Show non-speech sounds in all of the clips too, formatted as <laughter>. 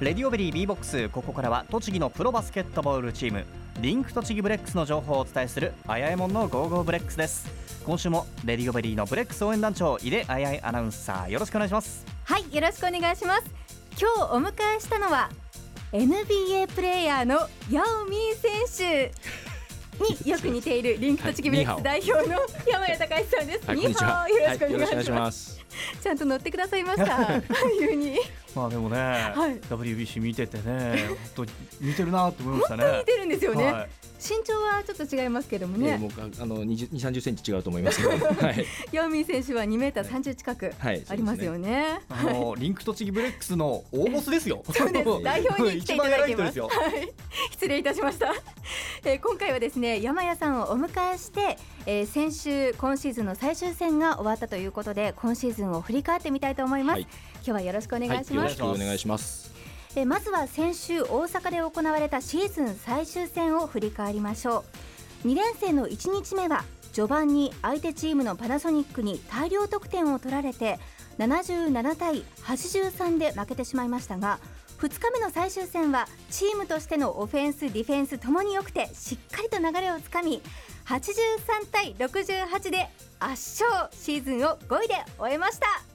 レディオベリー B ボックスここからは栃木のプロバスケットボールチームリンク栃木ブレックスの情報をお伝えするあやえもんのゴーゴーブレックスです今週もレディオベリーのブレックス応援団長井出あやえアナウンサーよろしくお願いしますはいよろしくお願いします今日お迎えしたのは NBA プレーヤーのヤオ・ミン選手に <laughs> よく似ているリンク栃木ブレックス代表の山谷拓志さんです。はい、よろしくお願いしま。ますす。ちゃんと乗ってくださいました。<laughs> いうにまあでもね、い。WBC 見ててね本当似てるなと思いましたね。似てるんですよね。はい。身長はちょっと違いますけどもね。えーもうああの二十二三十センチ違うと思いますけど、<laughs> はい。ヤオミー選手は2メーター30近くはい。ありますよね。あのリンク栃木ブレックスの大ボスですよ。そうです。代表に来ていただいてます <laughs> はい、失礼いたしました、えー今回はですね山谷さんをお迎えして、えー先週今シーズンの最終戦が終わったということで今シーズンを振り返ってみたいと思います、はい。今日はよろしくお願いしよろます、しくお願いします。えーまずは先週大阪で行われたシーズン最終戦を振り返りましょう。2連戦の1日目は序盤に相手チームのパナソニックに大量得点を取られて77対83で負けてしまいましたが2日目の最終戦はチームとしてのオフェンスディフェンスともに良くてしっかりと流れをつかみ83対68で圧勝シーズンを5位で終えました、はい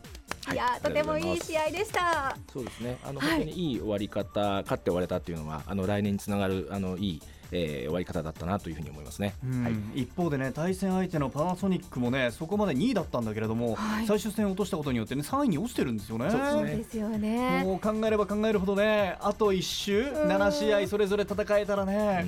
いやーとてもいい試合でした。そうですね。あの、はい。本当にいい終わり方、勝って終われたっていうのは、あの来年につながるあのいい、えー、終わり方だったなというふうに思いますね。うんはい。一方でね対戦相手のパナソニックもねそこまで2位だったんだけれども、はい最終戦を落としたことによってね3位に落ちてるんですよね。そうですねそうですよねもう考えれば考えるほどねあと1周ん7試合それぞれ戦えたらね、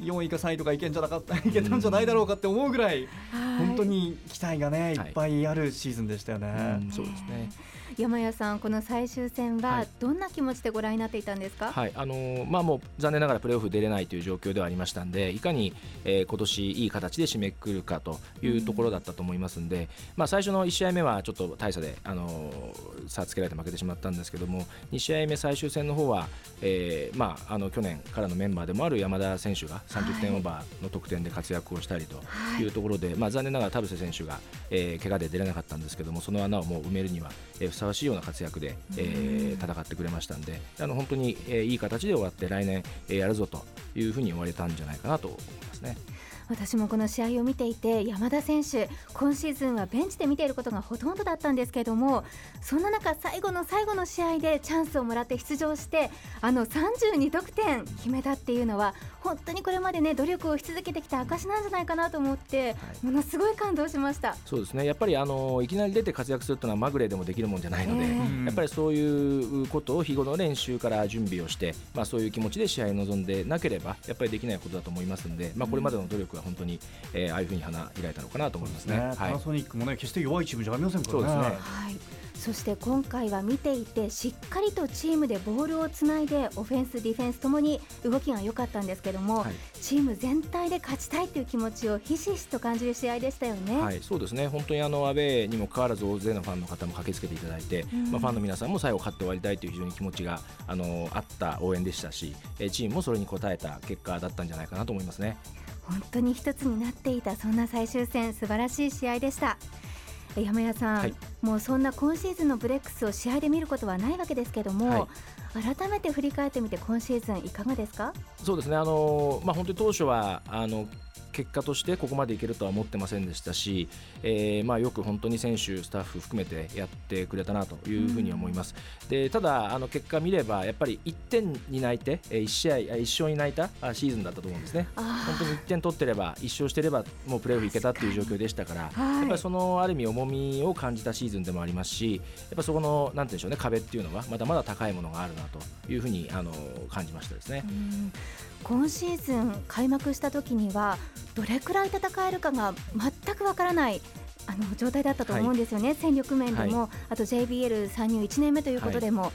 4位か3位とかいけんじゃなかったいけたんじゃないだろうかって思うぐらい、はい本当に期待がねいはいっぱいあるシーズンでしたよね。うんうんそうですね。山谷さんこの最終戦ははい。どんな気持ちでご覧になっていたんですか、はい、あのーまあもう残念ながらプレーオフ出れないという状況ではありましたんで、いかに、えー今年いい形で締めくくるかというところだったと思いますんで、まあ最初の1試合目はちょっと大差であのー差つけられて負けてしまったんですけども、2試合目最終戦の方は、えーまああの去年からのメンバーでもある山田選手が30点オーバーの得点で活躍をしたりとはい。いうところで、まあ残念ながら田臥選手が、えー怪我で出れなかったんですけども、その穴をもう埋めるには、えーふさわしいような活躍で、えー戦ってくれましたんで、あの本当に、えいい形で終わって来年、えやるぞというふうに言われたんじゃないかなと思いますね。私もこの試合を見ていて山田選手今シーズンはベンチで見ていることがほとんどだったんですけれどもそんな中最後の最後の試合でチャンスをもらって出場してあの32得点決めたっていうのは本当にこれまでね努力をし続けてきた証なんじゃないかなと思って、い。ものすごい感動しました。そうですね。やっぱりあのいきなり出て活躍するというのはまぐれでもできるもんじゃないので、えーやっぱりそういうことを日頃の練習から準備をして、まあ、そういう気持ちで試合に臨んでなければやっぱりできないことだと思いますので、まあ、これまでの努力が本当に、えーああいうふうに花開いたのかなと思いますね。ねパはいナソニックもね決して弱いチームじゃありませんからね。そうですねはい、そして今回は見ていてしっかりとチームでボールをつないでオフェンス、ディフェンスともに動きが良かったんですけども、はいチーム全体で勝ちたいという気持ちをひしひしと感じる試合でしたよね。はい、そうですね本当にあのアウェーにもかかわらず大勢のファンの方も駆けつけていただいて、うんまあ、ファンの皆さんも最後勝って終わりたいという非常に気持ちがあのあった応援でしたし、えーチームもそれに応えた結果だったんじゃないかなと思いますね。本当に一つになっていたそんな最終戦素晴らしい試合でした。え山谷さん、はいもうそんな今シーズンのブレックスを試合で見ることはないわけですけども、改めて振り返ってみて今シーズンいかがですか？そうですねあの、まあ、本当に当初はあの結果としてここまでいけるとは思ってませんでしたし、えーまあ、よく本当に選手、スタッフ含めてやってくれたなというふうに思います。でただあの結果見ればやっぱり1点に泣いてえー1試合あ1勝に泣いたあシーズンだったと思うんですね。あ本当に1点取ってれば1勝してればもうプレーオフいけたっていう状況でしたから、はいやっぱりそのある意味重みを感じたシーズンでもありますしやっぱそこのなんて言うんでしょうね壁っていうのはまだまだ高いものがあるなというふうにあの感じましたですね。うん今シーズン開幕した時にはどれくらい戦えるかが全くわからないあの状態だったと思うんですよね、戦力面でも、あと JBL 参入1年目ということでも。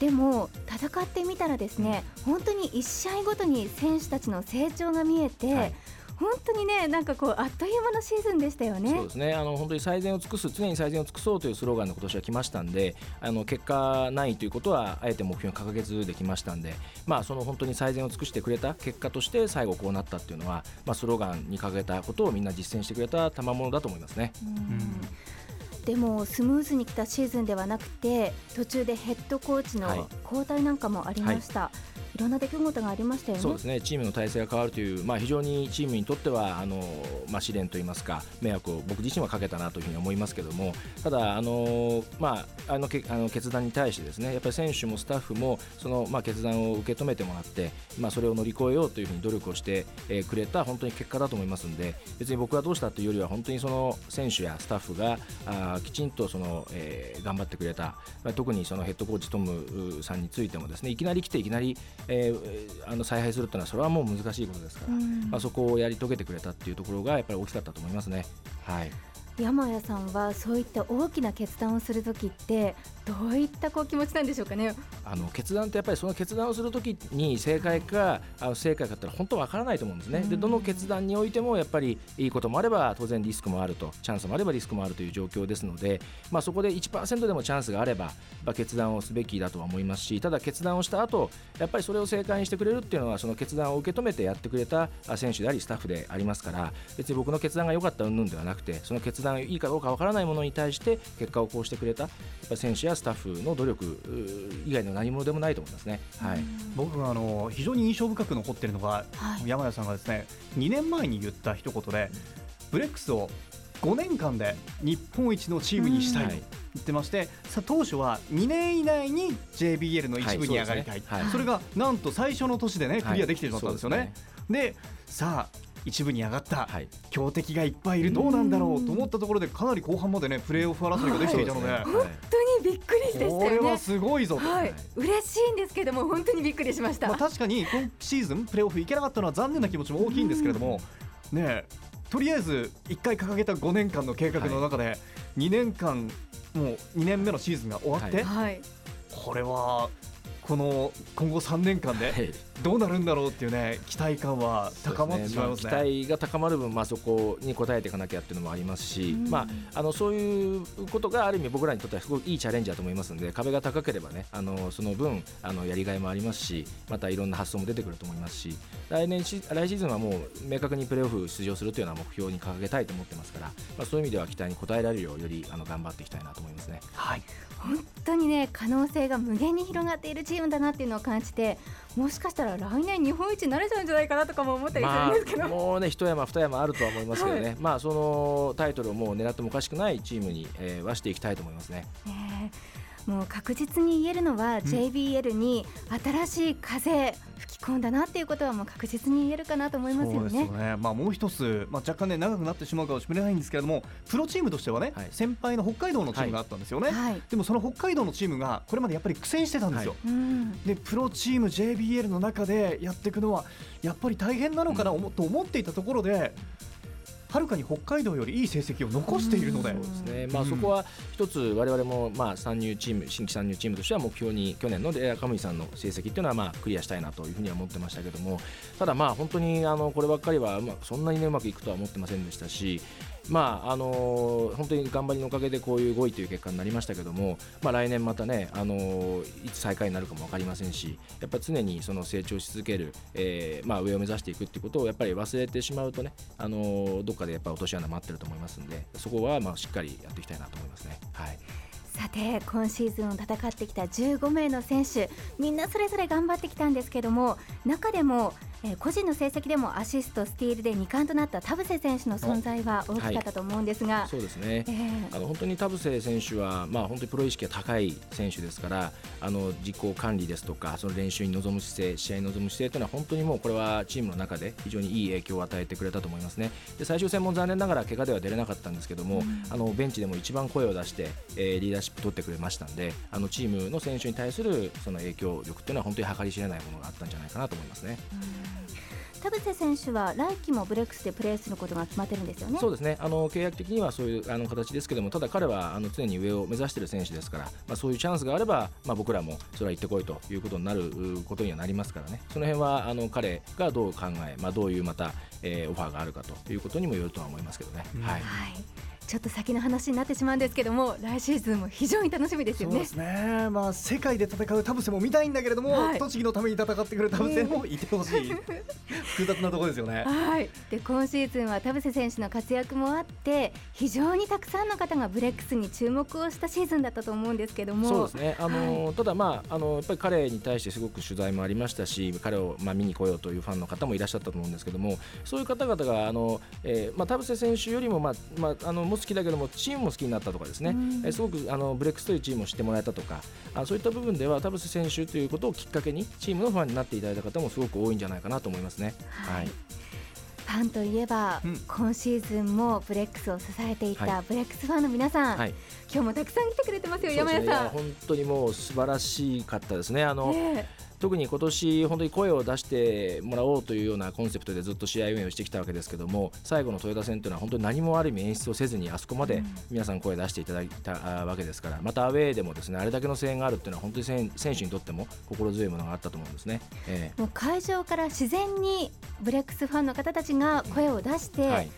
でも戦ってみたらですね本当に1試合ごとに選手たちの成長が見えて、はい本当にねなんかこうあっという間のシーズンでしたよね。そうですねあの本当に最善を尽くす常に最善を尽くそうというスローガンの今年は来ましたんであの結果ないということはあえて目標に掲げずできましたんで、まあ、その本当に最善を尽くしてくれた結果として最後こうなったっていうのは、まあ、スローガンに掲げたことをみんな実践してくれた賜物だと思いますね。うんでもスムーズに来たシーズンではなくて途中でヘッドコーチの交代なんかもありました。はいはいいろんな出来事がありましたよね。そうですね。チームの体制が変わるという、まあ非常にチームにとってはあのまあ試練といいますか迷惑を僕自身はかけたなというふうに思いますけども、ただあのまああのけあの決断に対してですね、やっぱり選手もスタッフもそのまあ決断を受け止めてもらって、まあそれを乗り越えようというふうに努力をして、えー、くれた本当に結果だと思いますので、別に僕はどうしたというよりは本当にその選手やスタッフがあきちんとその、えー、頑張ってくれた、まあ、特にそのヘッドコーチトムさんについてもですね、いきなり来ていきなり、えー、あの采配するというのはそれはもう難しいことですから、まあ、そこをやり遂げてくれたっていうところがやっぱり大きかったと思いますね。はい山谷さんはそういった大きな決断をするときってどういったこう気持ちなんでしょうかね。あの決断ってやっぱりその決断をするときに正解かあの正解かって本当わからないと思うんですね、でどの決断においてもやっぱりいいこともあれば当然リスクもあると。チャンスもあればリスクもあるという状況ですので、まあ、そこで1%でもチャンスがあればば決断をすべきだとは思いますしただ決断をした後やっぱりそれを正解にしてくれるっていうのはその決断を受け止めてやってくれた選手でありスタッフでありますから別に僕の決断が良かった云々ではなくてその決断いいかどうかわからないものに対して結果をこうしてくれた選手やスタッフの努力以外の何者でもないと思いますね、はい、僕はあの非常に印象深く残っているのが、はい、山谷さんがですね2年前に言った一言でブレックスを5年間で日本一のチームにしたいと言ってまして、さ当初は2年以内に JBL の一部に上がりたい、はい。そねはい、それがなんと最初の年でねクリアできてしまったんですよね。でさあ一部に上がった、はい、強敵がいっぱいいるどうなんだろうと思ったところでかなり後半までねプレーオフ争いができていたので、はい、本当にびっくりでしたよね。これはすごいぞと、はい、嬉しいんですけども本当にびっくりしました。まあ確かに今シーズンプレーオフいけなかったのは残念な気持ちも大きいんですけれども、ねとりあえず1回掲げた5年間の計画の中で2年間もう2年目のシーズンが終わって、これはこの今後3年間でどうなるんだろうっていうね期待感は高まってしまいます、ね。まあ、期待が高まる分、まあ、そこに応えていかなきゃっていうのもありますし、まあ、あのそういうことがある意味僕らにとってはすごくいいチャレンジだと思いますので壁が高ければねあのその分あのやりがいもありますしまたいろんな発想も出てくると思いますし来年し来シーズンはもう明確にプレーオフ出場するというような目標に掲げたいと思ってますから、まあ、そういう意味では期待に応えられるようよりあの頑張っていきたいなと思いますね。はい。本当にね可能性が無限に広がっているチームだなっていうのを感じてもしかしたら来年日本一になれちゃうんじゃないかなとかも思ったりするんですけど、まあ、もうね一山二山あるとは思いますけどね、はい、まあそのタイトルをもう狙ってもおかしくないチームに、えー、はしていきたいと思いますね。え。ーもう確実に言えるのは、JBL に新しい風吹き込んだなっていうことはもう確実に言えるかなと思いますよね。ね。まあ、もう一つ、まあ、若干ね長くなってしまうかもしれないんですけれどもプロチームとしてはね、はい、先輩の北海道のチームがあったんですよね、はい、でもその北海道のチームがこれまでやっぱり苦戦してたんですよ。はい、でプロチーム JBL の中でやっていくのはやっぱり大変なのかな、うん、と思っていたところではるかに北海道よりいい成績を残しているので、そうですね。まあ、そこは一つ我々もまあ参入チーム新規参入チームとしては目標に去年のレアカムイさんの成績っていうのはまあクリアしたいなというふうには思ってましたけども。ただまあ本当にあのこればっかりはそんなにねうまくいくとは思ってませんでしたしまああのー、本当に頑張りのおかげでこういう5位という結果になりましたけども、まあ、来年またね、あのー、いつ最下位になるかも分かりませんしやっぱ常にその成長し続ける、えーまあ、上を目指していくっていうことをやっぱり忘れてしまうとね、あのー、どっかでやっぱ落とし穴待ってると思いますんでそこはまあしっかりやっていきたいなと思いますね。はいさて今シーズンを戦ってきた15名の選手みんなそれぞれ頑張ってきたんですけども中でもえー、個人の成績でもアシスト、スティールで2冠となった田臥選手の存在は大きかったと思うんですが、はい、そうですね、えー、あの本当に田臥選手は、まあ、本当にプロ意識が高い選手ですからあの実行管理ですとかその練習に臨む姿勢試合に臨む姿勢というのは本当にもうこれはチームの中で非常にいい影響を与えてくれたと思いますね。で最終戦も残念ながら怪我では出れなかったんですけども、うん、あのベンチでも一番声を出して、えー、リーダーシップ取ってくれましたんであのチームの選手に対するその影響力というのは本当に計り知れないものがあったんじゃないかなと思いますね。うん田臥選手は来季もブレックスでプレーすることが決まってるんですよね。そうですね。あの契約的にはそういうあの形ですけども、ただ彼はあの常に上を目指している選手ですから、まあそういうチャンスがあれば、まあ僕らもそれは行ってこいということになることにはなりますからね。その辺はあの彼がどう考え、まあどういうまた、えー、オファーがあるかということにもよるとは思いますけどね。うん、はい。ちょっと先の話になってしまうんですけども来シーズンも非常に楽しみですよね。そうですね、まあ、世界で戦う田臥も見たいんだけれども、はい。栃木のために戦ってくれる田臥もいてほしい、<laughs> 複雑なところですよね。はい、で今シーズンは田臥選手の活躍もあって非常にたくさんの方がブレックスに注目をしたシーズンだったと思うんですけども。そうですね、あのただ、まあ、あのやっぱり彼に対してすごく取材もありましたし彼を、まあ、見に来ようというファンの方もいらっしゃったと思うんですけどもそういう方々があの、えーまあ、田臥選手よりも、まあまあ、あのも好きだけどもチームも好きになったとかですね、うん。えーすごくあのブレックスというチームを知ってもらえたとかあそういった部分では田臥選手ということをきっかけにチームのファンになっていただいた方もすごく多いんじゃないかなと思いますね。はい。ファンといえば、うん。今シーズンもブレックスを支えていた、はい。ブレックスファンの皆さん、はい。今日もたくさん来てくれてますよ、すね。山谷さん。本当にもう素晴らしかったですね。あの、ね特に今年本当に声を出してもらおうというようなコンセプトでずっと試合運営をしてきたわけですけども最後の豊田戦というのは本当に何もある意味演出をせずにあそこまで皆さん声を出していただいたあわけですからまたアウェーでもですねあれだけの声援があるっていうのは本当に選選手にとっても心強いものがあったと思うんですね。えもう会場から自然にブレックスファンの方たちが声を出して、えはい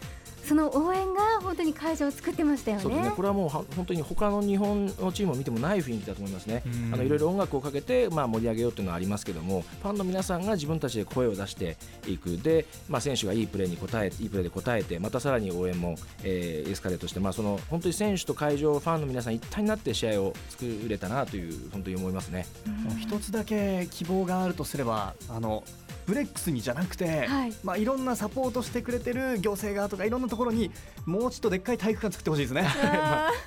その応援が本当に会場を作ってましたよねそうですね。これはもうは本当に他の日本のチームを見てもない雰囲気だと思いますね。うんあのいろいろ音楽をかけて、まあ、盛り上げようというのはありますけどもファンの皆さんが自分たちで声を出していくで、まあ、選手がいいプレーに応えいいプレーで応えてまたさらに応援も、えーエスカレートして、まあ、その本当に選手と会場ファンの皆さん一体になって試合を作れたなという本当に思いますね。うん一つだけ希望があるとすればあのブレックスにじゃなくて、はいまあ、いろんなサポートしてくれてる行政側とかいろんなところにもうちょっとでっかい体育館作ってほしいですね。あ <laughs>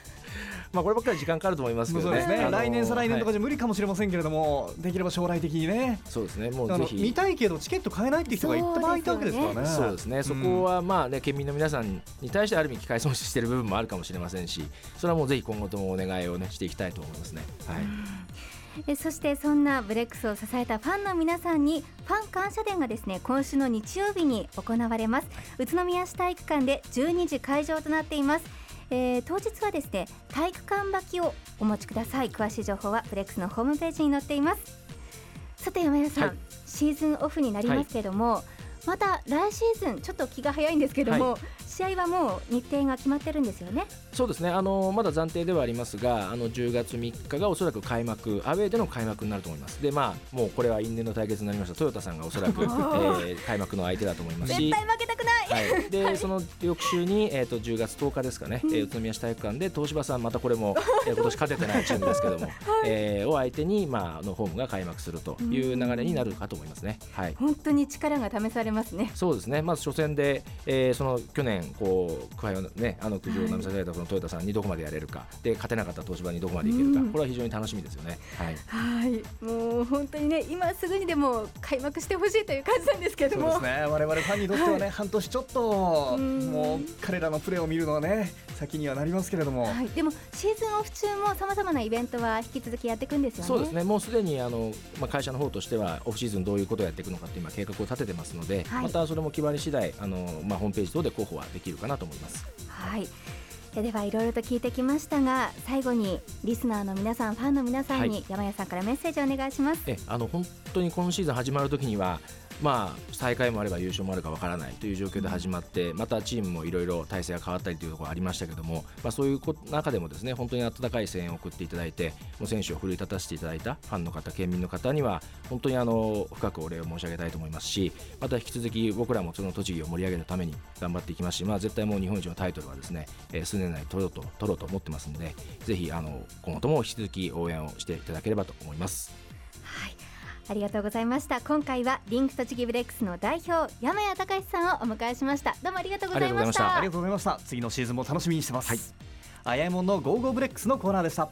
まあ、こればっかり時間かかると思いますけどね。ね、あの来年再来年とかはいじゃ無理かもしれませんけれども、できれば将来的にね。そうですね。もうあぜひ。の見たいけどチケット買えないっていう人がいっぱいいたわけですからね。そうですね、そこはまあね県民の皆さんに対してある意味機会損失している部分もあるかもしれませんしそれはもうぜひ今後ともお願いをねしていきたいと思いますね。はいえそしてそんなブレックスを支えたファンの皆さんにファン感謝デーがですね今週の日曜日に行われます。宇都宮市体育館で12時会場となっています、えー当日はですね体育館履きをお持ちください。詳しい情報はブレックスのホームページに載っています。さて山谷さん、はい。シーズンオフになりますけれども、また来シーズンちょっと気が早いんですけども、は試合はもう日程が決まってるんですよね？そうですね。あのまだ暫定ではありますがあの10月3日がおそらく開幕アウェーでの開幕になると思います。でまあもうこれは因縁の対決になりました。トヨタさんがおそらく、<laughs> えー開幕の相手だと思います。し絶対負けたくない！はい、で、その翌週に、えー、と10月10日ですかね、えー宇都宮市体育館で東芝さんまたこれも、えー今年勝ててないチームですけども、えーを相手に、まあ、あのホームが開幕するという流れになるかと思いますね。はい。本当に力が試されますね。そうですね。まず初戦で、えーその去年こう苦杯をねあの苦情をなめさせられたそのトヨタさんにどこまでやれるか。で勝てなかった東芝にどこまでいけるか、うん。これは非常に楽しみですよね。はい。はい、もう本当にね、今すぐにでも開幕してほしいという感じなんですけれども。そうですね。我々ファンにとってはね、半年ちょっとうん。もう彼らのプレーを見るのはね先にはなりますけれども、はい、でもシーズンオフ中もさまざまなイベントは引き続きやっていくんですよね。そうですね、もうすでにあの、まあ、会社の方としては、オフシーズンどういうことをやっていくのかって今、計画を立ててますので、はい。またそれも決まり次第あのまあホームページ等で候補はできるかなと思います。はい。えではいろいろと聞いてきましたが最後にリスナーの皆さんファンの皆さんに、はい山谷さんからメッセージをお願いします。えあの本当に今シーズン始まるときには、まあ、最下位もあれば優勝もあるかわからないという状況で始まって、またチームもいろいろ体制が変わったりというところありましたけども、まあ、そういうこ中でもですね本当に温かい声援を送っていただいてもう選手を奮い立たせていただいたファンの方県民の方には本当にあの深くお礼を申し上げたいと思いますしまた引き続き僕らもその栃木を盛り上げるために頑張っていきますし、まあ、絶対もう日本一のタイトルはですね、えー数年内に取ろうと取ろうと思ってますのでぜひあの今後とも引き続き応援をしていただければと思います。はい。ありがとうございました。今回はリンク栃木ブレックスの代表山谷隆さんをお迎えしました。どうもありがとうございました。ありがとうございました次のシーズンも楽しみにしてます、はい、あやえもんのゴーゴーブレックスのコーナーでした